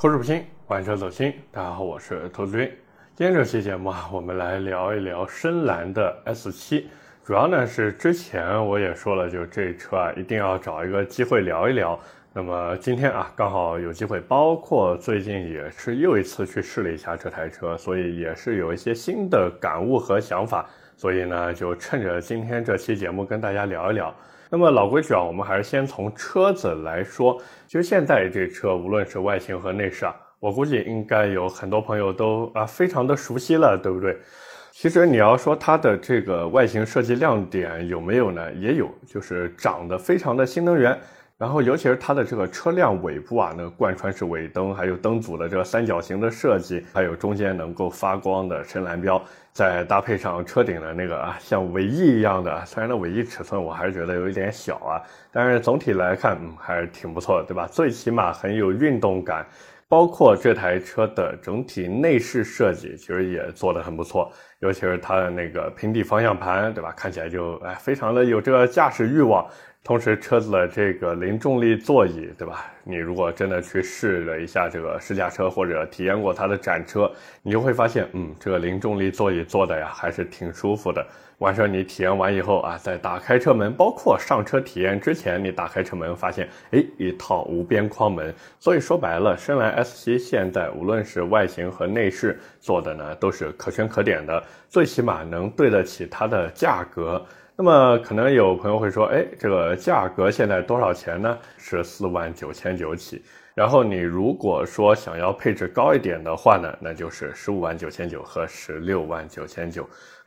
口齿不清，玩车走心。大家好，我是投资君。今天这期节目啊，我们来聊一聊深蓝的 S7。主要呢是之前我也说了，就这车啊，一定要找一个机会聊一聊。那么今天啊，刚好有机会，包括最近也是又一次去试了一下这台车，所以也是有一些新的感悟和想法。所以呢，就趁着今天这期节目跟大家聊一聊。那么老规矩啊，我们还是先从车子来说。其实现在这车无论是外形和内饰啊，我估计应该有很多朋友都啊非常的熟悉了，对不对？其实你要说它的这个外形设计亮点有没有呢？也有，就是长得非常的新能源。然后尤其是它的这个车辆尾部啊，那个贯穿式尾灯，还有灯组的这个三角形的设计，还有中间能够发光的深蓝标，再搭配上车顶的那个啊像尾翼一样的，虽然那尾翼尺寸我还是觉得有一点小啊，但是总体来看，嗯，还是挺不错的，对吧？最起码很有运动感，包括这台车的整体内饰设计，其实也做得很不错，尤其是它的那个平底方向盘，对吧？看起来就哎非常的有这个驾驶欲望。同时，车子的这个零重力座椅，对吧？你如果真的去试了一下这个试驾车，或者体验过它的展车，你就会发现，嗯，这个零重力座椅坐的呀，还是挺舒服的。完事儿你体验完以后啊，在打开车门，包括上车体验之前，你打开车门发现，哎，一套无边框门。所以说白了，深蓝 S7 现在无论是外形和内饰做的呢，都是可圈可点的，最起码能对得起它的价格。那么可能有朋友会说，哎，这个价格现在多少钱呢？是四万九千九起。然后你如果说想要配置高一点的话呢，那就是十五万九千九和十六万九千九。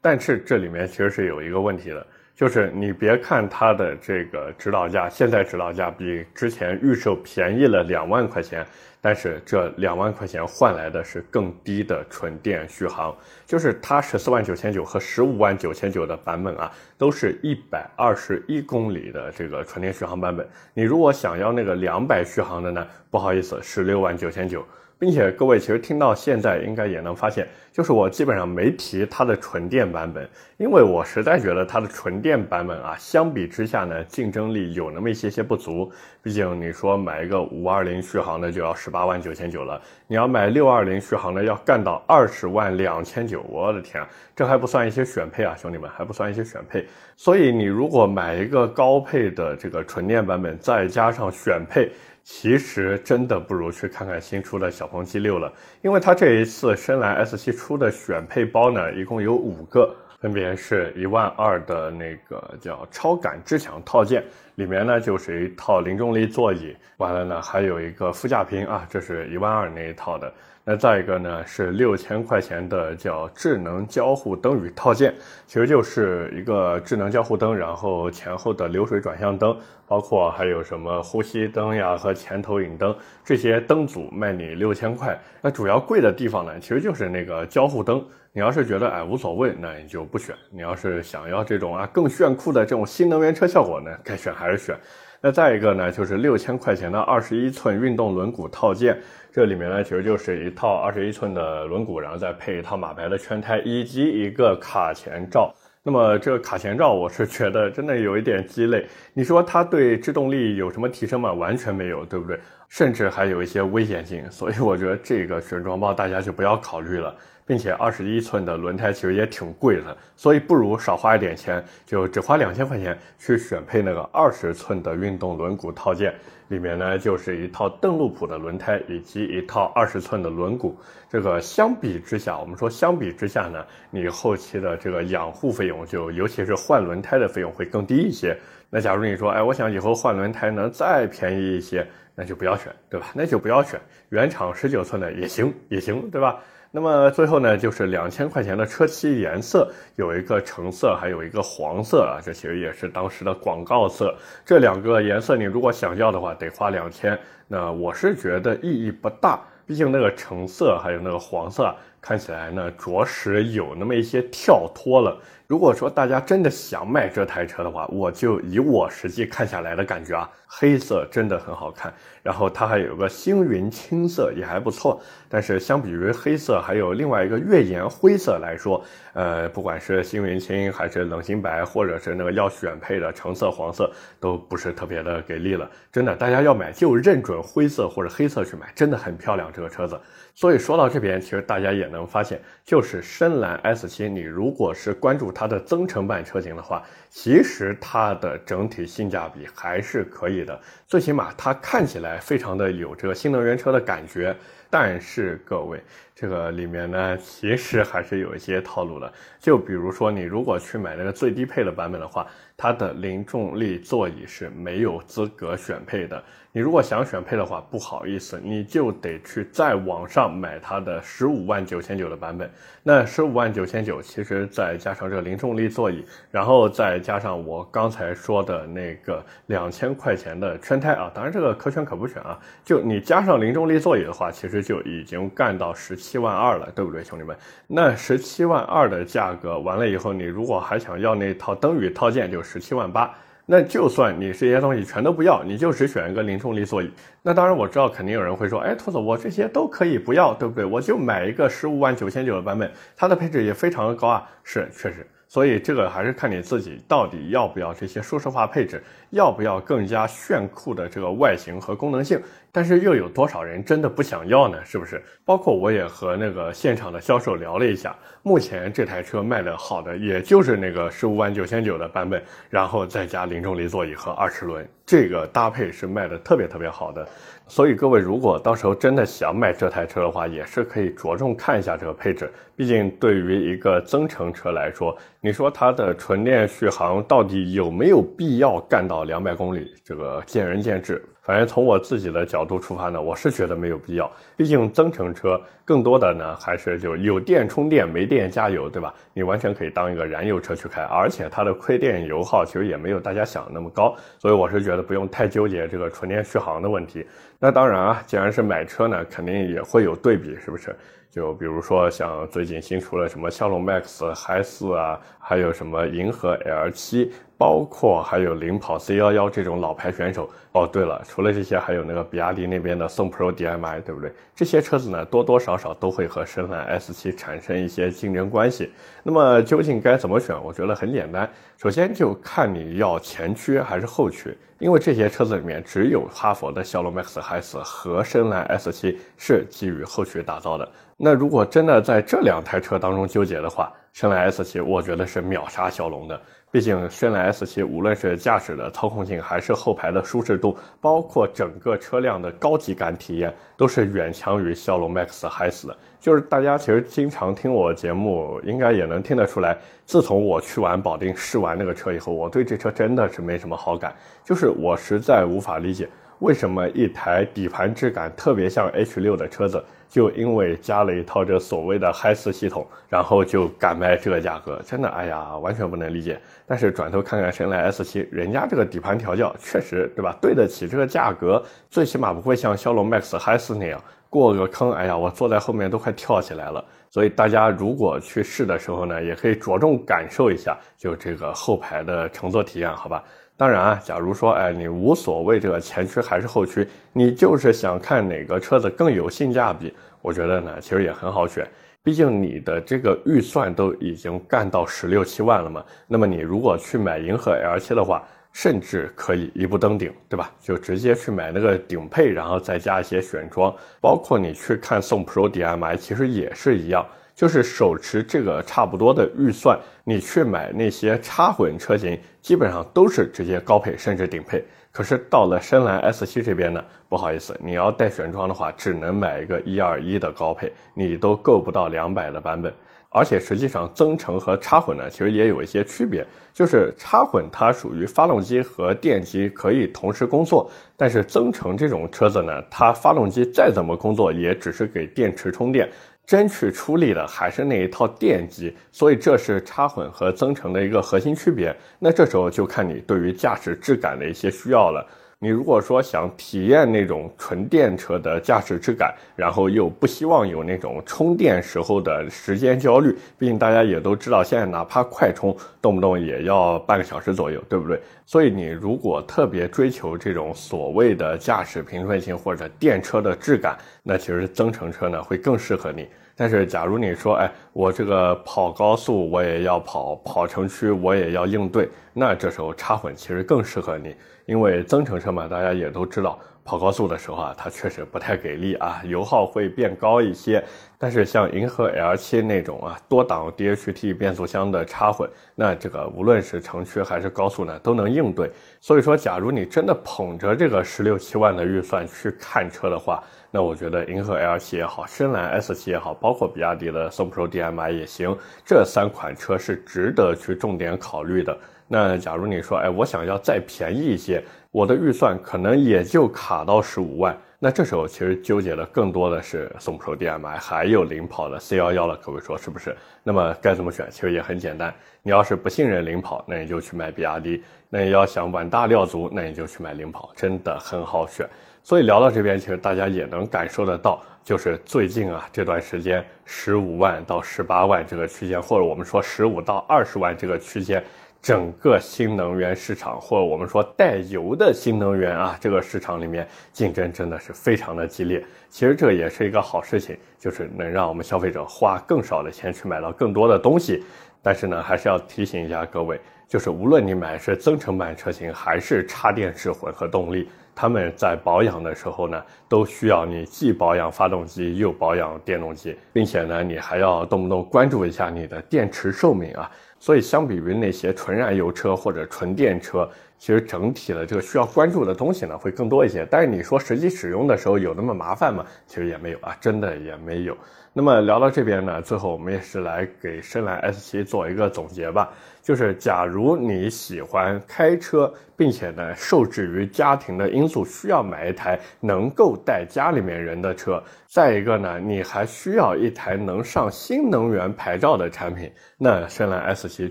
但是这里面其实是有一个问题的。就是你别看它的这个指导价，现在指导价比之前预售便宜了两万块钱，但是这两万块钱换来的是更低的纯电续航。就是它十四万九千九和十五万九千九的版本啊，都是一百二十一公里的这个纯电续航版本。你如果想要那个两百续航的呢，不好意思，十六万九千九。并且各位其实听到现在应该也能发现，就是我基本上没提它的纯电版本，因为我实在觉得它的纯电版本啊，相比之下呢，竞争力有那么一些些不足。毕竟你说买一个五二零续航的就要十八万九千九了，你要买六二零续航的要干到二十万两千九，我的天啊，这还不算一些选配啊，兄弟们还不算一些选配。所以你如果买一个高配的这个纯电版本，再加上选配。其实真的不如去看看新出的小鹏 G6 了，因为它这一次深蓝 S7 出的选配包呢，一共有五个，分别是一万二的那个叫超感智享套件，里面呢就是一套零重力座椅，完了呢还有一个副驾屏啊，这是一万二那一套的。那再一个呢，是六千块钱的叫智能交互灯与套件，其实就是一个智能交互灯，然后前后的流水转向灯，包括还有什么呼吸灯呀和前投影灯这些灯组卖你六千块。那主要贵的地方呢，其实就是那个交互灯。你要是觉得哎无所谓，那你就不选；你要是想要这种啊更炫酷的这种新能源车效果呢，该选还是选。那再一个呢，就是六千块钱的二十一寸运动轮毂套件，这里面呢其实就是一套二十一寸的轮毂，然后再配一套马牌的圈胎以及一个卡钳罩。那么这个卡钳罩，我是觉得真的有一点鸡肋。你说它对制动力有什么提升吗？完全没有，对不对？甚至还有一些危险性。所以我觉得这个选装包大家就不要考虑了。并且二十一寸的轮胎其实也挺贵的，所以不如少花一点钱，就只花两千块钱去选配那个二十寸的运动轮毂套件，里面呢就是一套邓禄普的轮胎以及一套二十寸的轮毂。这个相比之下，我们说相比之下呢，你后期的这个养护费用，就尤其是换轮胎的费用会更低一些。那假如你说，哎，我想以后换轮胎能再便宜一些，那就不要选，对吧？那就不要选原厂十九寸的也行，也行，对吧？那么最后呢，就是两千块钱的车漆颜色，有一个橙色，还有一个黄色啊，这其实也是当时的广告色。这两个颜色你如果想要的话，得花两千。那我是觉得意义不大，毕竟那个橙色还有那个黄色看起来呢着实有那么一些跳脱了。如果说大家真的想买这台车的话，我就以我实际看下来的感觉啊，黑色真的很好看，然后它还有个星云青色也还不错。但是相比于黑色，还有另外一个月岩灰色来说，呃，不管是星云青还是冷心白，或者是那个要选配的橙色、黄色，都不是特别的给力了。真的，大家要买就认准灰色或者黑色去买，真的很漂亮这个车子。所以说到这边，其实大家也能发现，就是深蓝 S7，你如果是关注它的增程版车型的话，其实它的整体性价比还是可以的，最起码它看起来非常的有这个新能源车的感觉。但是各位，这个里面呢，其实还是有一些套路的。就比如说，你如果去买那个最低配的版本的话，它的零重力座椅是没有资格选配的。你如果想选配的话，不好意思，你就得去在网上买它的十五万九千九的版本。那十五万九千九，其实再加上这个零重力座椅，然后再加上我刚才说的那个两千块钱的圈胎啊，当然这个可选可不选啊。就你加上零重力座椅的话，其实就已经干到十七万二了，对不对，兄弟们？那十七万二的价格完了以后，你如果还想要那套灯语套件，就是十七万八。那就算你这些东西全都不要，你就只选一个零重力座椅。那当然我知道肯定有人会说，哎，兔子，我这些都可以不要，对不对？我就买一个十五万九千九的版本，它的配置也非常的高啊。是，确实。所以这个还是看你自己到底要不要这些舒适化配置，要不要更加炫酷的这个外形和功能性。但是又有多少人真的不想要呢？是不是？包括我也和那个现场的销售聊了一下，目前这台车卖的好的也就是那个十五万九千九的版本，然后再加零重力座椅和二十轮，这个搭配是卖的特别特别好的。所以各位如果到时候真的想买这台车的话，也是可以着重看一下这个配置。毕竟对于一个增程车来说，你说它的纯电续航到底有没有必要干到两百公里？这个见仁见智。反正从我自己的角度出发呢，我是觉得没有必要。毕竟增程车更多的呢还是就有电充电，没电加油，对吧？你完全可以当一个燃油车去开，而且它的亏电油耗其实也没有大家想的那么高，所以我是觉得不用太纠结这个纯电续航的问题。那当然啊，既然是买车呢，肯定也会有对比，是不是？就比如说像最近新出了什么骁龙 Max、嗨四啊，还有什么银河 L 七。包括还有领跑 C 幺幺这种老牌选手哦。对了，除了这些，还有那个比亚迪那边的宋 Pro DM-i，对不对？这些车子呢，多多少少都会和深蓝 S 七产生一些竞争关系。那么究竟该怎么选？我觉得很简单，首先就看你要前驱还是后驱，因为这些车子里面只有哈佛的骁龙 Max S 和深蓝 S 七是基于后驱打造的。那如果真的在这两台车当中纠结的话，深蓝 S 七我觉得是秒杀骁龙的。毕竟深蓝 S7 无论是驾驶的操控性，还是后排的舒适度，包括整个车辆的高级感体验，都是远强于骁龙 Max 嗨死的。就是大家其实经常听我节目，应该也能听得出来，自从我去完保定试完那个车以后，我对这车真的是没什么好感。就是我实在无法理解，为什么一台底盘质感特别像 H6 的车子。就因为加了一套这所谓的嗨四系统，然后就敢卖这个价格，真的，哎呀，完全不能理解。但是转头看看深蓝 S7，人家这个底盘调教确实，对吧？对得起这个价格，最起码不会像骁龙 Max 嗨四那样过个坑，哎呀，我坐在后面都快跳起来了。所以大家如果去试的时候呢，也可以着重感受一下，就这个后排的乘坐体验，好吧？当然啊，假如说，哎，你无所谓这个前驱还是后驱，你就是想看哪个车子更有性价比，我觉得呢，其实也很好选。毕竟你的这个预算都已经干到十六七万了嘛，那么你如果去买银河 L7 的话，甚至可以一步登顶，对吧？就直接去买那个顶配，然后再加一些选装，包括你去看宋 Pro DM-i，其实也是一样。就是手持这个差不多的预算，你去买那些插混车型，基本上都是直接高配甚至顶配。可是到了深蓝 S7 这边呢，不好意思，你要带选装的话，只能买一个一二一的高配，你都够不到两百的版本。而且实际上增程和插混呢，其实也有一些区别，就是插混它属于发动机和电机可以同时工作，但是增程这种车子呢，它发动机再怎么工作，也只是给电池充电。真去出力的还是那一套电机，所以这是插混和增程的一个核心区别。那这时候就看你对于驾驶质感的一些需要了。你如果说想体验那种纯电车的驾驶质感，然后又不希望有那种充电时候的时间焦虑，毕竟大家也都知道，现在哪怕快充，动不动也要半个小时左右，对不对？所以你如果特别追求这种所谓的驾驶平顺性或者电车的质感，那其实增程车呢会更适合你。但是，假如你说，哎，我这个跑高速我也要跑，跑城区我也要应对，那这时候插混其实更适合你，因为增程车嘛，大家也都知道，跑高速的时候啊，它确实不太给力啊，油耗会变高一些。但是像银河 L7 那种啊，多档 DHT 变速箱的插混，那这个无论是城区还是高速呢，都能应对。所以说，假如你真的捧着这个十六七万的预算去看车的话，那我觉得银河 L7 也好，深蓝 S7 也好，包括比亚迪的宋 Pro DM-i 也行，这三款车是值得去重点考虑的。那假如你说，哎，我想要再便宜一些，我的预算可能也就卡到十五万，那这时候其实纠结的更多的是送 Pro DM-i，还有领跑的 C11 了，各位说是不是？那么该怎么选？其实也很简单，你要是不信任领跑，那你就去买比亚迪；那你要想碗大料足，那你就去买领跑，真的很好选。所以聊到这边，其实大家也能感受得到，就是最近啊这段时间，十五万到十八万这个区间，或者我们说十五到二十万这个区间，整个新能源市场，或者我们说带油的新能源啊，这个市场里面竞争真的是非常的激烈。其实这也是一个好事情，就是能让我们消费者花更少的钱去买到更多的东西。但是呢，还是要提醒一下各位，就是无论你买是增程版车型，还是插电式混合动力。他们在保养的时候呢，都需要你既保养发动机又保养电动机，并且呢，你还要动不动关注一下你的电池寿命啊。所以，相比于那些纯燃油车或者纯电车，其实整体的这个需要关注的东西呢会更多一些。但是你说实际使用的时候有那么麻烦吗？其实也没有啊，真的也没有。那么聊到这边呢，最后我们也是来给深蓝 S7 做一个总结吧。就是假如你喜欢开车，并且呢受制于家庭的因素需要买一台能够带家里面人的车，再一个呢你还需要一台能上新能源牌照的产品，那深蓝 S7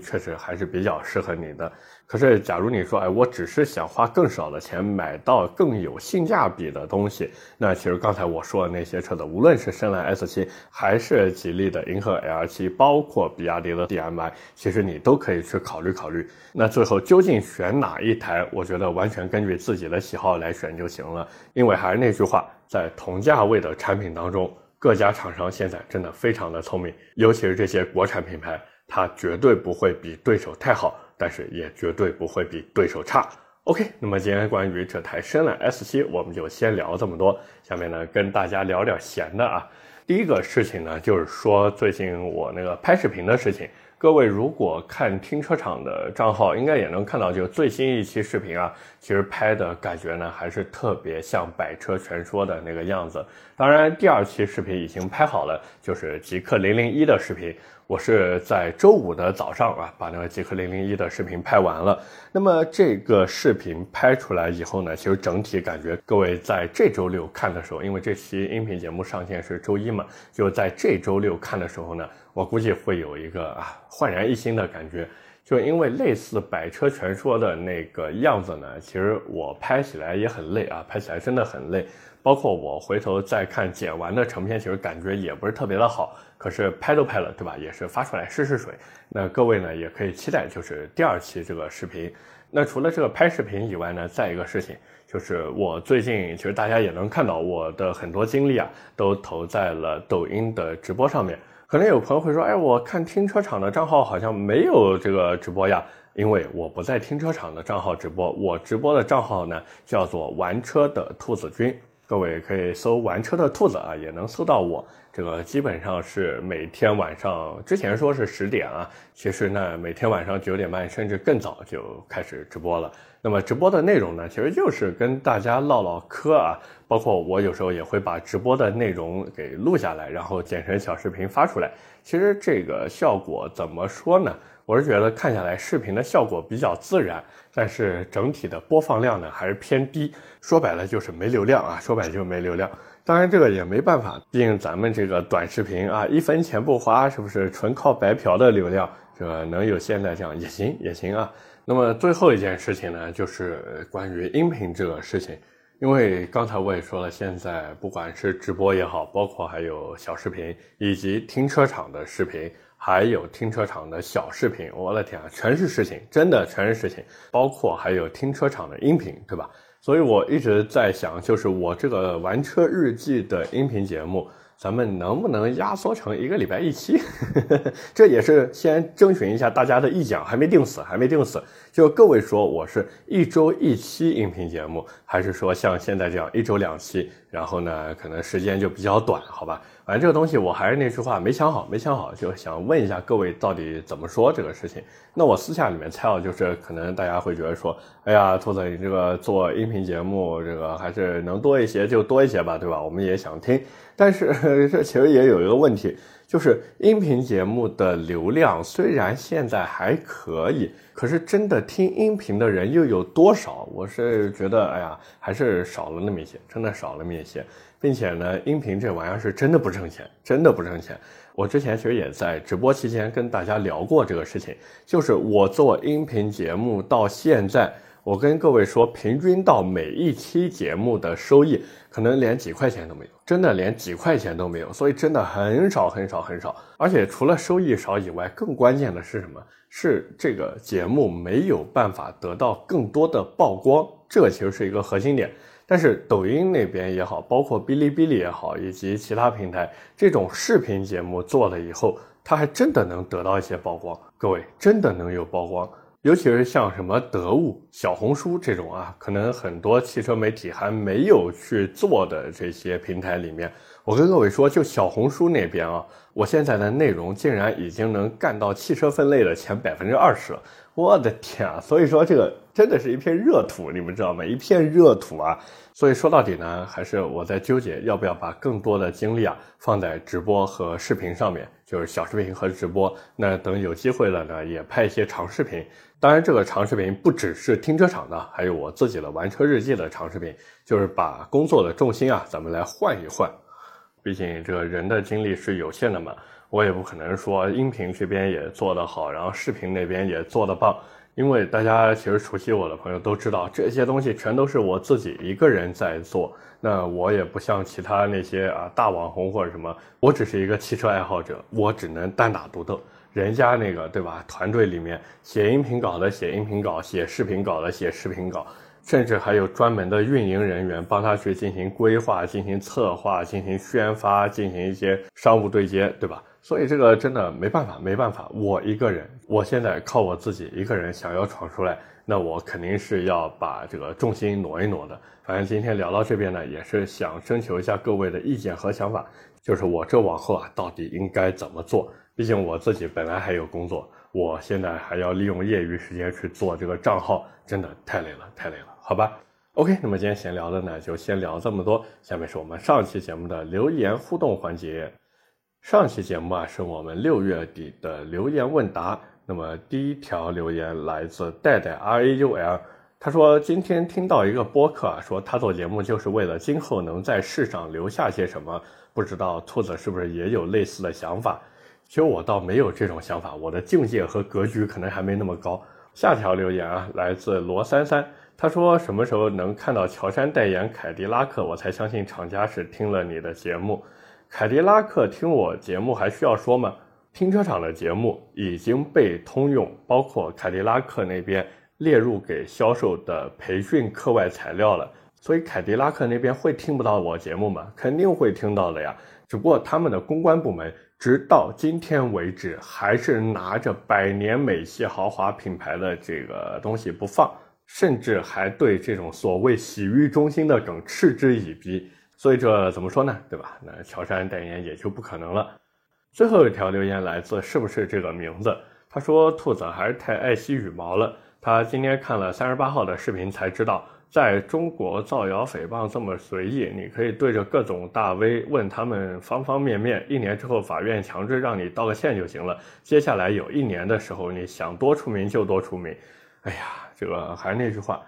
确实还是比较适合你的。可是，假如你说，哎，我只是想花更少的钱买到更有性价比的东西，那其实刚才我说的那些车子，无论是深蓝 S7，还是吉利的银河 L7，包括比亚迪的 DM-i，其实你都可以去考虑考虑。那最后究竟选哪一台，我觉得完全根据自己的喜好来选就行了。因为还是那句话，在同价位的产品当中，各家厂商现在真的非常的聪明，尤其是这些国产品牌，它绝对不会比对手太好。但是也绝对不会比对手差。OK，那么今天关于这台深蓝 S7，我们就先聊这么多。下面呢，跟大家聊点闲的啊。第一个事情呢，就是说最近我那个拍视频的事情。各位如果看停车场的账号，应该也能看到，就最新一期视频啊，其实拍的感觉呢，还是特别像百车全说的那个样子。当然，第二期视频已经拍好了，就是极客零零一的视频。我是在周五的早上啊，把那个极客零零一的视频拍完了。那么这个视频拍出来以后呢，其实整体感觉，各位在这周六看的时候，因为这期音频节目上线是周一嘛，就在这周六看的时候呢，我估计会有一个啊焕然一新的感觉。就因为类似百车全说的那个样子呢，其实我拍起来也很累啊，拍起来真的很累。包括我回头再看剪完的成片，其实感觉也不是特别的好。可是拍都拍了，对吧？也是发出来试试水。那各位呢，也可以期待就是第二期这个视频。那除了这个拍视频以外呢，再一个事情就是我最近其实大家也能看到我的很多精力啊，都投在了抖音的直播上面。可能有朋友会说，哎，我看停车场的账号好像没有这个直播呀，因为我不在停车场的账号直播，我直播的账号呢叫做玩车的兔子君。各位可以搜“玩车的兔子”啊，也能搜到我。这个基本上是每天晚上，之前说是十点啊，其实呢每天晚上九点半甚至更早就开始直播了。那么直播的内容呢，其实就是跟大家唠唠嗑啊，包括我有时候也会把直播的内容给录下来，然后剪成小视频发出来。其实这个效果怎么说呢？我是觉得看下来视频的效果比较自然。但是整体的播放量呢还是偏低，说白了就是没流量啊，说白了就是没流量。当然这个也没办法，毕竟咱们这个短视频啊，一分钱不花，是不是纯靠白嫖的流量？这个能有现在这样也行也行啊。那么最后一件事情呢，就是关于音频这个事情，因为刚才我也说了，现在不管是直播也好，包括还有小视频，以及停车场的视频，还有停车场的小视频，我的天啊，全是事情，真的全是事情，包括还有停车场的音频，对吧？所以我一直在想，就是我这个玩车日记的音频节目。咱们能不能压缩成一个礼拜一期？这也是先征询一下大家的意见，还没定死，还没定死。就各位说，我是一周一期音频节目，还是说像现在这样一周两期？然后呢，可能时间就比较短，好吧？反正这个东西我还是那句话，没想好，没想好，就想问一下各位到底怎么说这个事情。那我私下里面猜啊，就是可能大家会觉得说，哎呀，兔子你这个做音频节目，这个还是能多一些就多一些吧，对吧？我们也想听。但是 这其实也有一个问题，就是音频节目的流量虽然现在还可以，可是真的听音频的人又有多少？我是觉得，哎呀，还是少了那么一些，真的少了那么一些，并且呢，音频这玩意儿是真的不挣钱，真的不挣钱。我之前其实也在直播期间跟大家聊过这个事情，就是我做音频节目到现在。我跟各位说，平均到每一期节目的收益，可能连几块钱都没有，真的连几块钱都没有，所以真的很少很少很少。而且除了收益少以外，更关键的是什么？是这个节目没有办法得到更多的曝光，这其实是一个核心点。但是抖音那边也好，包括哔哩哔哩也好，以及其他平台，这种视频节目做了以后，它还真的能得到一些曝光。各位，真的能有曝光。尤其是像什么得物、小红书这种啊，可能很多汽车媒体还没有去做的这些平台里面，我跟各位说，就小红书那边啊，我现在的内容竟然已经能干到汽车分类的前百分之二十了，我的天啊！所以说这个真的是一片热土，你们知道吗？一片热土啊！所以说到底呢，还是我在纠结要不要把更多的精力啊放在直播和视频上面，就是小视频和直播。那等有机会了呢，也拍一些长视频。当然，这个长视频不只是停车场的，还有我自己的玩车日记的长视频，就是把工作的重心啊，咱们来换一换。毕竟这个人的精力是有限的嘛，我也不可能说音频这边也做得好，然后视频那边也做得棒。因为大家其实熟悉我的朋友都知道，这些东西全都是我自己一个人在做。那我也不像其他那些啊大网红或者什么，我只是一个汽车爱好者，我只能单打独斗。人家那个对吧？团队里面写音频稿的写音频稿，写视频稿的写视频稿，甚至还有专门的运营人员帮他去进行规划、进行策划、进行宣发、进行一些商务对接，对吧？所以这个真的没办法，没办法，我一个人，我现在靠我自己一个人想要闯出来，那我肯定是要把这个重心挪一挪的。反正今天聊到这边呢，也是想征求一下各位的意见和想法，就是我这往后啊，到底应该怎么做？毕竟我自己本来还有工作，我现在还要利用业余时间去做这个账号，真的太累了，太累了，好吧？OK，那么今天闲聊的呢，就先聊这么多。下面是我们上期节目的留言互动环节。上期节目啊，是我们六月底的留言问答。那么第一条留言来自戴戴 R A U L，他说今天听到一个播客啊，说他做节目就是为了今后能在世上留下些什么，不知道兔子是不是也有类似的想法？其实我倒没有这种想法，我的境界和格局可能还没那么高。下条留言啊，来自罗三三，他说什么时候能看到乔杉代言凯迪拉克，我才相信厂家是听了你的节目。凯迪拉克听我节目还需要说吗？停车场的节目已经被通用，包括凯迪拉克那边列入给销售的培训课外材料了。所以凯迪拉克那边会听不到我节目吗？肯定会听到的呀，只不过他们的公关部门。直到今天为止，还是拿着百年美系豪华品牌的这个东西不放，甚至还对这种所谓洗浴中心的梗嗤之以鼻。所以这怎么说呢？对吧？那乔杉代言也就不可能了。最后一条留言来自是不是这个名字？他说兔子还是太爱惜羽毛了。他今天看了三十八号的视频才知道。在中国造谣诽谤这么随意，你可以对着各种大 V 问他们方方面面，一年之后法院强制让你道个歉就行了。接下来有一年的时候，你想多出名就多出名。哎呀，这个还是那句话，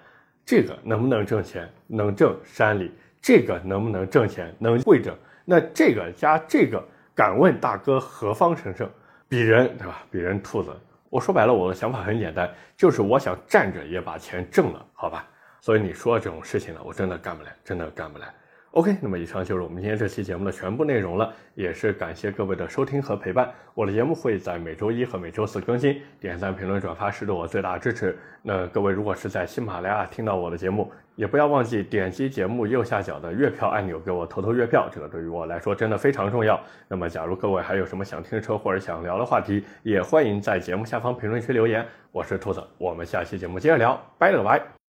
这个能不能挣钱？能挣山里。这个能不能挣钱？能会挣。那这个加这个，敢问大哥何方神圣？鄙人对吧？鄙人兔子我说白了，我的想法很简单，就是我想站着也把钱挣了，好吧？所以你说这种事情呢，我真的干不来，真的干不来。OK，那么以上就是我们今天这期节目的全部内容了，也是感谢各位的收听和陪伴。我的节目会在每周一和每周四更新，点赞、评论、转发是对我最大的支持。那各位如果是在喜马拉雅听到我的节目，也不要忘记点击节目右下角的月票按钮，给我投投月票，这个对于我来说真的非常重要。那么，假如各位还有什么想听的车或者想聊的话题，也欢迎在节目下方评论区留言。我是兔子，我们下期节目接着聊，拜了个拜。